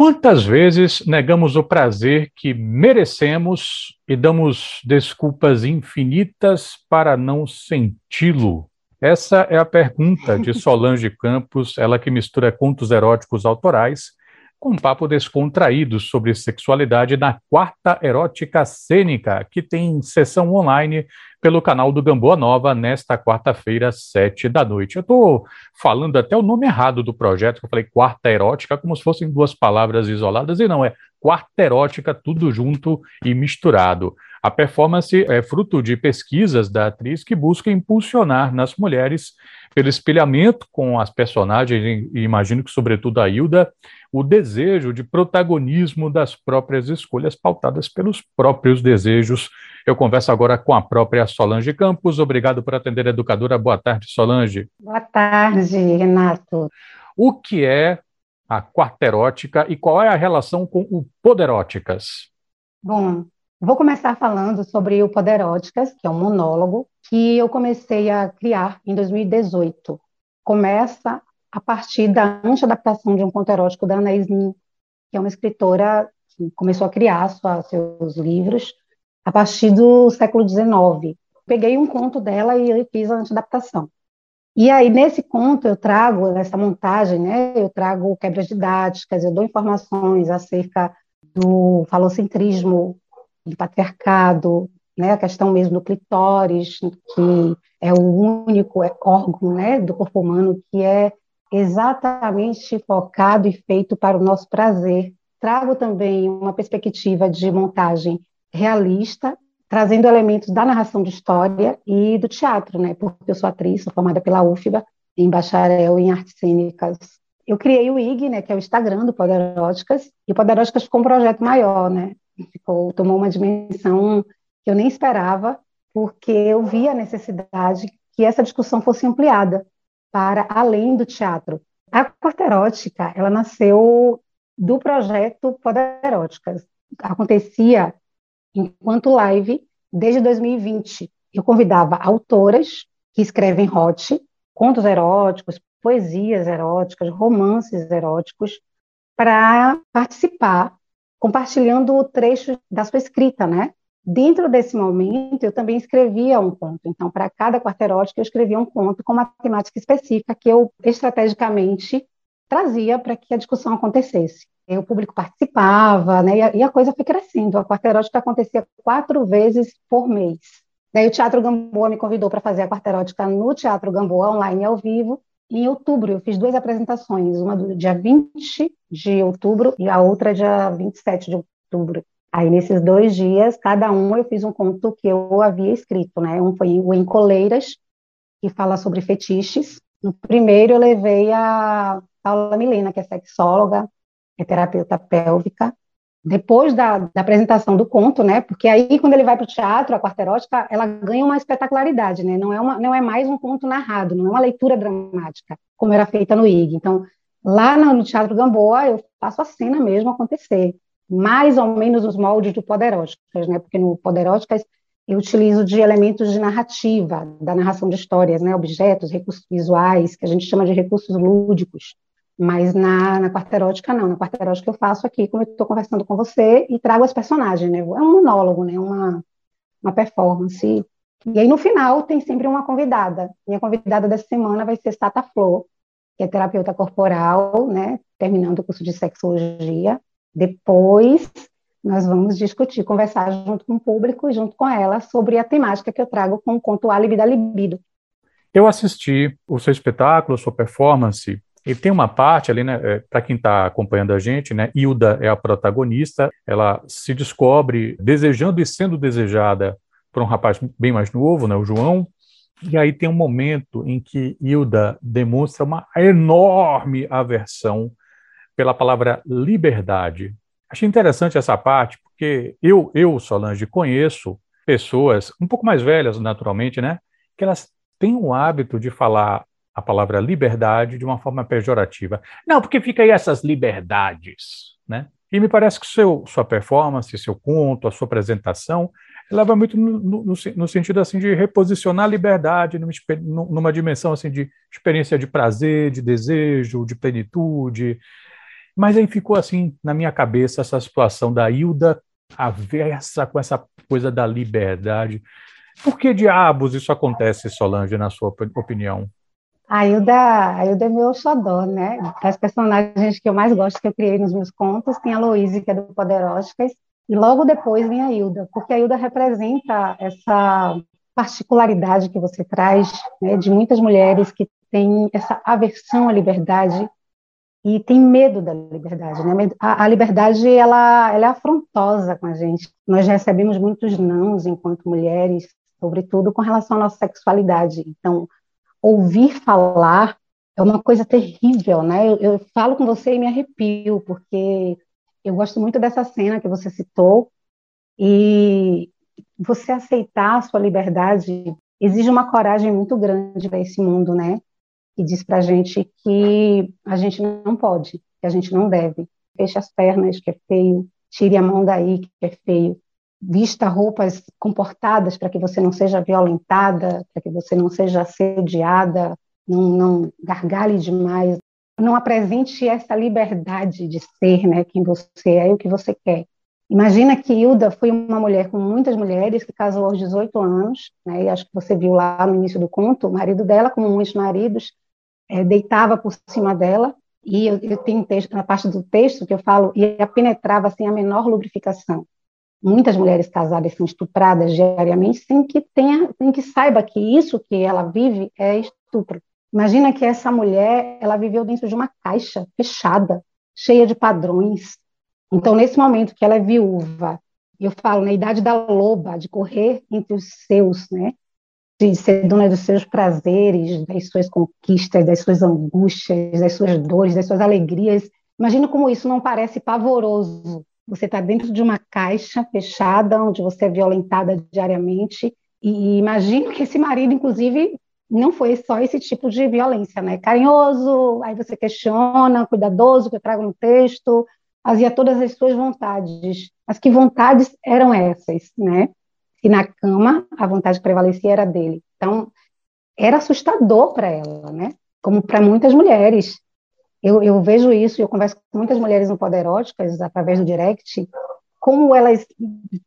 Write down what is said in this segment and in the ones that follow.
Quantas vezes negamos o prazer que merecemos e damos desculpas infinitas para não senti-lo? Essa é a pergunta de Solange Campos, ela que mistura contos eróticos autorais com um papo descontraído sobre sexualidade na Quarta Erótica Cênica, que tem sessão online pelo canal do Gamboa Nova nesta quarta-feira, sete da noite. Eu estou falando até o nome errado do projeto, eu falei Quarta Erótica, como se fossem duas palavras isoladas, e não, é Quarta Erótica, tudo junto e misturado. A performance é fruto de pesquisas da atriz que busca impulsionar nas mulheres, pelo espelhamento com as personagens, e imagino que, sobretudo, a Hilda, o desejo de protagonismo das próprias escolhas, pautadas pelos próprios desejos. Eu converso agora com a própria Solange Campos. Obrigado por atender a educadora. Boa tarde, Solange. Boa tarde, Renato. O que é a quarta erótica e qual é a relação com o Poderóticas? Bom, vou começar falando sobre o Poderóticas, que é um monólogo que eu comecei a criar em 2018. Começa a partir da anti-adaptação de um conto erótico da Anaís Nin, que é uma escritora que começou a criar sua, seus livros a partir do século XIX. Peguei um conto dela e fiz a anti-adaptação. E aí, nesse conto, eu trago, nessa montagem, né, eu trago quebras didáticas, eu dou informações acerca do falocentrismo, do patriarcado, né, a questão mesmo do clitóris, que é o único órgão né, do corpo humano que é exatamente focado e feito para o nosso prazer. Trago também uma perspectiva de montagem realista, trazendo elementos da narração de história e do teatro, né? Porque eu sou atriz, sou formada pela UFBA, em bacharel em artes cênicas. Eu criei o IG, né, que é o Instagram do Poderóticas, e o Poderóticas ficou um projeto maior, né? Ficou, tomou uma dimensão que eu nem esperava, porque eu vi a necessidade que essa discussão fosse ampliada para além do teatro. A Quarterótica, ela nasceu do projeto Poderóticas. Acontecia enquanto live desde 2020. Eu convidava autoras que escrevem hot, contos eróticos, poesias eróticas, romances eróticos, para participar, compartilhando trechos da sua escrita, né? Dentro desse momento, eu também escrevia um conto. Então, para cada quarta erótica, eu escrevia um conto com uma temática específica que eu estrategicamente trazia para que a discussão acontecesse. E o público participava, né, e, a, e a coisa foi crescendo. A quarta erótica acontecia quatro vezes por mês. Daí o Teatro Gamboa me convidou para fazer a quarta erótica no Teatro Gamboa, online ao vivo. Em outubro, eu fiz duas apresentações, uma do dia 20 de outubro e a outra dia 27 de outubro. Aí, nesses dois dias, cada um eu fiz um conto que eu havia escrito, né? Um foi o Em Coleiras, que fala sobre fetiches. No primeiro, eu levei a Paula Milena, que é sexóloga, é terapeuta pélvica. Depois da, da apresentação do conto, né? Porque aí, quando ele vai para o teatro, a quarta erótica, ela ganha uma espetacularidade, né? Não é, uma, não é mais um conto narrado, não é uma leitura dramática, como era feita no IG. Então, lá no Teatro Gamboa, eu faço a cena mesmo acontecer mais ou menos os moldes do Poderóticas, né? Porque no Poderóticas eu utilizo de elementos de narrativa, da narração de histórias, né? Objetos, recursos visuais, que a gente chama de recursos lúdicos. Mas na, na quarta erótica, não. Na quarta erótica eu faço aqui, como eu estou conversando com você, e trago as personagens, né? É um monólogo, né? Uma, uma performance. E aí, no final, tem sempre uma convidada. Minha convidada dessa semana vai ser Sata Flor, que é terapeuta corporal, né? Terminando o curso de sexologia depois, nós vamos discutir, conversar junto com o público e junto com ela sobre a temática que eu trago com o conto Álibi da Libido. Eu assisti o seu espetáculo, a sua performance, e tem uma parte ali, né, é, para quem está acompanhando a gente, né, Hilda é a protagonista, ela se descobre desejando e sendo desejada por um rapaz bem mais novo, né, o João, e aí tem um momento em que Hilda demonstra uma enorme aversão pela palavra liberdade. Achei interessante essa parte, porque eu, eu, Solange, conheço pessoas um pouco mais velhas, naturalmente, né? Que elas têm o hábito de falar a palavra liberdade de uma forma pejorativa. Não, porque fica aí essas liberdades, né? E me parece que seu, sua performance, seu conto, a sua apresentação, ela vai muito no, no, no, sentido assim de reposicionar a liberdade numa, numa dimensão assim de experiência de prazer, de desejo, de plenitude, Mas aí ficou assim na minha cabeça essa situação da Hilda avessa com essa coisa da liberdade. Por que diabos isso acontece, Solange, na sua opinião? A Hilda, a é meu xodó, né? Das personagens que eu mais gosto, que eu criei nos meus contos, tem a Louise, que é do Poderósticas, e logo depois vem a Hilda, porque a Hilda representa essa particularidade que você traz, né, de muitas mulheres que têm essa aversão à liberdade e tem medo da liberdade, né? A, a, liberdade ela, ela é afrontosa com a gente. Nós recebemos muitos nãos enquanto mulheres, sobretudo com relação à nossa sexualidade. Então, ouvir falar é uma coisa terrível, né? Eu, eu falo com você e me arrepio porque eu gosto muito dessa cena que você citou e você aceitar a sua liberdade exige uma coragem muito grande para esse mundo, né? que diz para a gente que a gente não pode, que a gente não deve. Feche as pernas, que é feio, tire a mão daí, que é feio. Vista roupas comportadas para que você não seja violentada, para que você não seja assediada, não, não gargalhe demais, não apresente essa liberdade de ser, né, quem você é e o que você quer. Imagina que Hilda foi uma mulher com muitas mulheres, que casou aos 18 anos, né, e acho que você viu lá no início do conto, o marido dela, como muitos maridos, é, deitava por cima dela, e eu, eu tenho um texto, na parte do texto que eu falo, e a penetrava sem a menor lubrificação. Muitas mulheres casadas são estupradas diariamente sem que tenha, sem que saiba que isso que ela vive é estupro. Imagina que essa mulher, ela viveu dentro de uma caixa fechada, cheia de padrões. Então, nesse momento que ela é viúva, eu falo na idade da loba, de correr entre os seus, né? de ser dona dos seus prazeres, das suas conquistas, das suas angústias, das suas dores, das suas alegrias. Imagina como isso não parece pavoroso. Você está dentro de uma caixa fechada, onde você é violentada diariamente, e imagino que esse marido, inclusive, não foi só esse tipo de violência, né? Carinhoso, aí você questiona, cuidadoso, que eu trago no texto, fazia todas as suas vontades. Mas que vontades eram essas, né? e na cama a vontade que prevalecia era dele. Então, era assustador para ela, né? Como para muitas mulheres. Eu, eu vejo isso, eu converso com muitas mulheres no Poderóticas, através do direct, como elas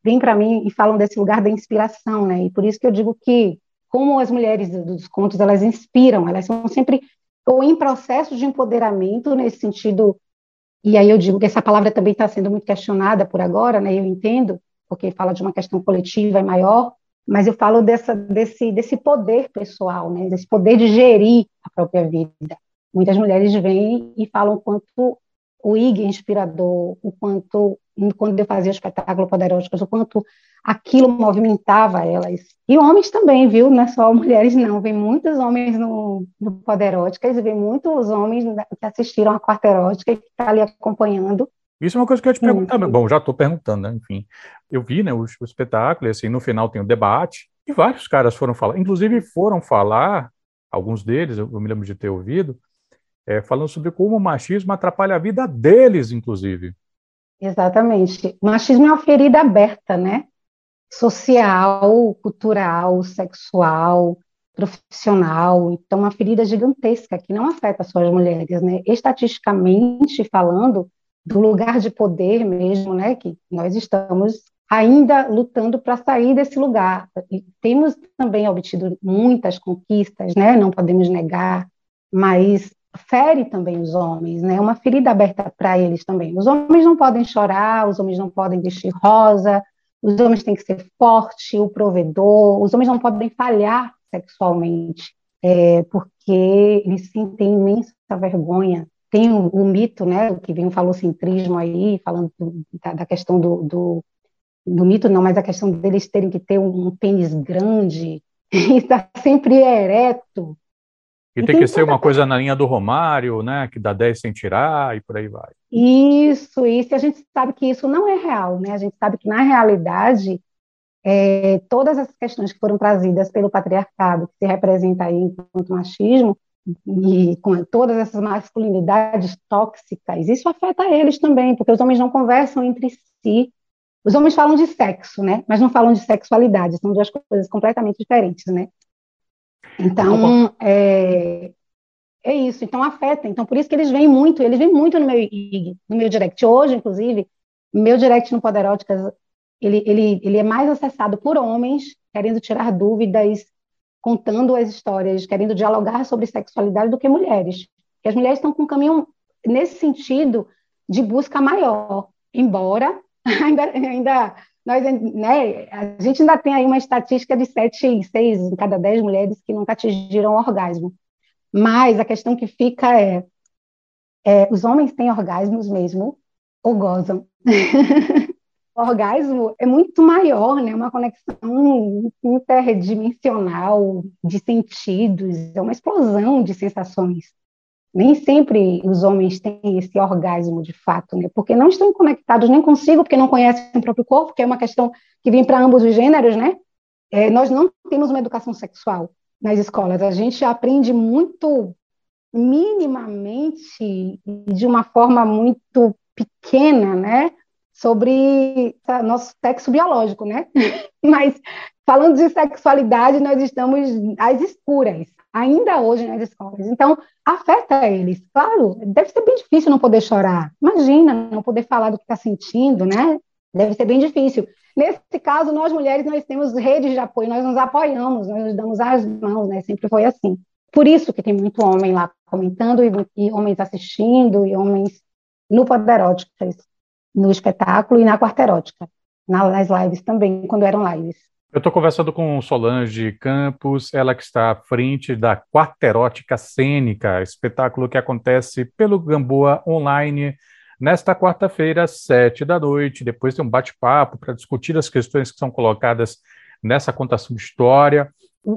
vêm para mim e falam desse lugar da inspiração, né? E por isso que eu digo que, como as mulheres dos contos, elas inspiram, elas são sempre ou em processo de empoderamento, nesse sentido, e aí eu digo que essa palavra também está sendo muito questionada por agora, né? Eu entendo, porque fala de uma questão coletiva e maior, mas eu falo dessa, desse, desse poder pessoal, né, desse poder de gerir a própria vida. Muitas mulheres vêm e falam quanto o IG é inspirador, o quanto, quando eu fazia o espetáculo Poderosas, o quanto aquilo movimentava elas. E homens também, viu? Não é só mulheres, não. Vem muitos homens no, no Poderóticas e vem muitos homens que assistiram a Quarta Erótica e que estão tá ali acompanhando isso é uma coisa que eu ia te perguntar. Uhum. Bom, já estou perguntando, né? Enfim, eu vi né, o, o espetáculo, e assim, no final tem o um debate, e vários caras foram falar, inclusive foram falar, alguns deles, eu me lembro de ter ouvido, é, falando sobre como o machismo atrapalha a vida deles, inclusive. Exatamente. O machismo é uma ferida aberta, né? Social, cultural, sexual, profissional. Então, uma ferida gigantesca que não afeta só as mulheres, né? Estatisticamente falando, do lugar de poder mesmo, né, que nós estamos ainda lutando para sair desse lugar. E temos também obtido muitas conquistas, né, não podemos negar, mas fere também os homens, né, uma ferida aberta para eles também. Os homens não podem chorar, os homens não podem vestir rosa, os homens têm que ser forte, o provedor, os homens não podem falhar sexualmente, é, porque eles sentem imensa vergonha tem o, o, mito, né, que vem o falocentrismo aí, falando do, da, da, questão do, do, do, mito, não, mas a questão deles terem que ter um, um pênis grande e estar tá sempre ereto. E, tem, que ser uma coisa na linha do Romário, né, que dá 10 sem tirar e por aí vai. Isso, isso, e a gente sabe que isso não é real, né, a gente sabe que na realidade é, todas essas questões que foram trazidas pelo patriarcado, que se representa aí enquanto machismo, e com todas essas masculinidades tóxicas, isso afeta eles também, porque os homens não conversam entre si. Os homens falam de sexo, né? Mas não falam de sexualidade, são duas coisas completamente diferentes, né? Então, é, é isso, então afeta. Então, por isso que eles vêm muito, eles vêm muito no meu no meu direct. Hoje, inclusive, meu direct no Poderóticas, ele, ele, ele é mais acessado por homens querendo tirar dúvidas, contando as histórias, querendo dialogar sobre sexualidade do que mulheres. Porque as mulheres estão com um caminho, nesse sentido, de busca maior. Embora ainda, ainda nós, né, a gente ainda tem aí uma estatística de 7, 6 em cada 10 mulheres que nunca atingiram o orgasmo. Mas a questão que fica é, é os homens têm orgasmos mesmo ou gozam? o orgasmo é muito maior, né? Uma conexão interdimensional de sentidos, é uma explosão de sensações. Nem sempre os homens têm esse orgasmo de fato, né? Porque não estão conectados nem consigo, porque não conhecem o próprio corpo, que é uma questão que vem para ambos os gêneros, né? É, nós não temos uma educação sexual nas escolas. A gente aprende muito minimamente de uma forma muito pequena, né, sobre nosso sexo biológico, né? Mas falando de sexualidade, nós estamos às escuras, ainda hoje nas escolas. Então, afeta eles. Claro, deve ser bem difícil não poder chorar. Imagina, não poder falar do que está sentindo, né? Deve ser bem difícil. Nesse caso, nós mulheres, nós temos redes de apoio, nós nos apoiamos, nós nos damos as mãos, né? Sempre foi assim. Por isso que tem muito homem lá comentando, e, e homens assistindo, e homens no Poderóticas, no espetáculo e na Quarterótica, nas lives também, quando eram lives. Eu estou conversando com Solange Campos, ela que está à frente da Quarterótica Cênica, espetáculo que acontece pelo Gamboa Online nesta quarta-feira, às sete da noite. Depois tem um bate-papo para discutir as questões que são colocadas nessa contação de história.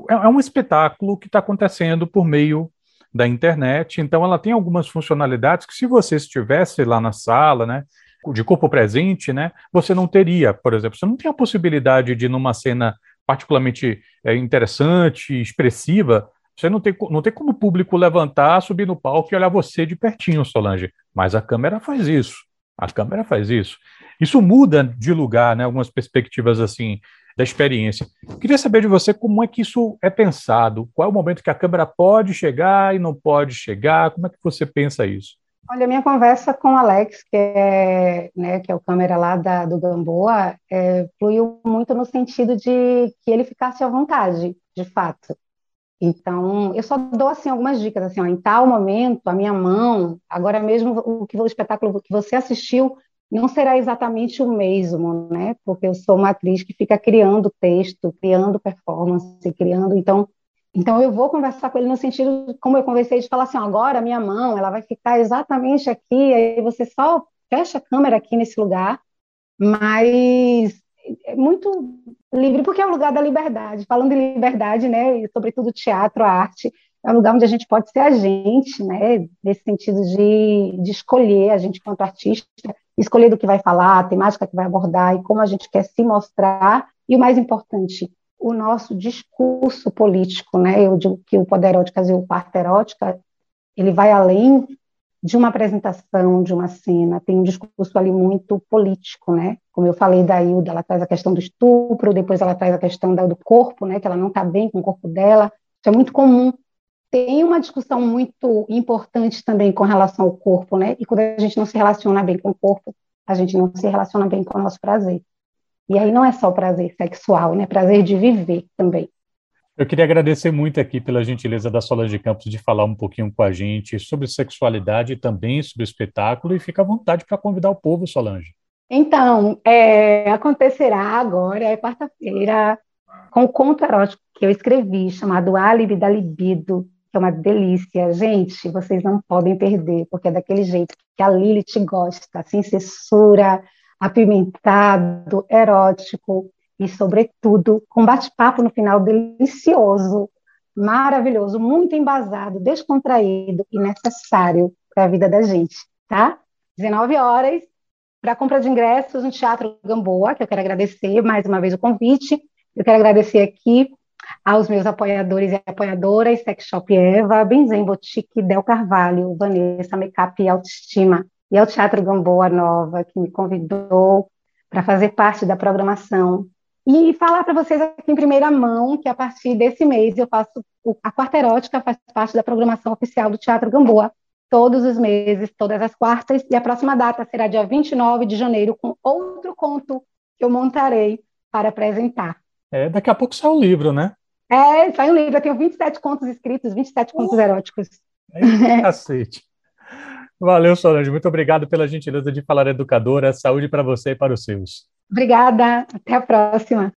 É, é um espetáculo que está acontecendo por meio da internet, então ela tem algumas funcionalidades que, se você estivesse lá na sala, né, de corpo presente, né, você não teria, por exemplo, você não tem a possibilidade de, numa cena particularmente é, interessante, expressiva, você não tem, não tem como o público levantar, subir no palco e olhar você de pertinho, Solange. Mas a câmera faz isso. A câmera faz isso. Isso muda de lugar, né? Algumas perspectivas assim da experiência. Queria saber de você como é que isso é pensado. Qual é o momento que a câmera pode chegar e não pode chegar? Como é que você pensa isso? Olha, minha conversa com o Alex, que é, né, que é o câmera lá da, do Gamboa, é, fluiu muito no sentido de que ele ficasse à vontade, de fato. Então, eu só dou assim algumas dicas assim, ó, em tal momento, a minha mão, agora mesmo o que o espetáculo que você assistiu não será exatamente o mesmo, né? Porque eu sou uma atriz que fica criando texto, criando performance, criando, então, então eu vou conversar com ele no sentido como eu conversei de falar assim, agora minha mão, ela vai ficar exatamente aqui, aí você só fecha a câmera aqui nesse lugar, mas é muito livre, porque é o lugar da liberdade. Falando em liberdade, né, e sobretudo teatro, arte, é um lugar onde a gente pode ser a gente, né, nesse sentido de, de escolher, a gente quanto artista, escolher do que vai falar, a temática que vai abordar e como a gente quer se mostrar, e o mais importante, o nosso discurso político, né, eu digo que o Poderóticas e o Quarto Erótica, ele vai além de uma apresentação, de uma cena, tem um discurso ali muito político, né? Como eu falei da Hilda, ela traz a questão do estupro, depois ela traz a questão do corpo, né? Que ela não está bem com o corpo dela. Isso é muito comum. Tem uma discussão muito importante também com relação ao corpo, né? E quando a gente não se relaciona bem com o corpo, a gente não se relaciona bem com o nosso prazer. E aí não é só o prazer sexual, né? Prazer de viver também. Eu queria agradecer muito aqui pela gentileza da Solange Campos de falar um pouquinho com a gente sobre sexualidade e também sobre o espetáculo, e fica à vontade para convidar o povo, Solange. Então, é, acontecerá agora, é quarta-feira, com o conto erótico que eu escrevi, chamado Álibi da Libido, que é uma delícia. Gente, vocês não podem perder, porque é daquele jeito que a Lilith gosta, sem censura, apimentado, erótico, e, sobretudo, com bate-papo no final delicioso, maravilhoso, muito embasado, descontraído e necessário para a vida da gente, tá? 19 horas, para compra de ingressos no Teatro Gamboa, que eu quero agradecer mais uma vez o convite. Eu quero agradecer aqui aos meus apoiadores e apoiadoras, Sex Shop Eva, Benzem Boutique, Del Carvalho, Vanessa Makeup e Autoestima, e ao Teatro Gamboa Nova, que me convidou para fazer parte da programação E falar para vocês aqui em primeira mão que a partir desse mês eu faço a quarta erótica faz parte da programação oficial do Teatro Gamboa, todos os meses, todas as quartas, e a próxima data será dia 29 de janeiro com outro conto que eu montarei para apresentar. É, daqui a pouco sai o livro, né? É, sai um livro. Eu tenho 27 contos escritos, 27 uh, contos eróticos. É, cacete. Valeu, Solange. Muito obrigado pela gentileza de falar educadora. Saúde para você e para os seus. Obrigada. Até a próxima.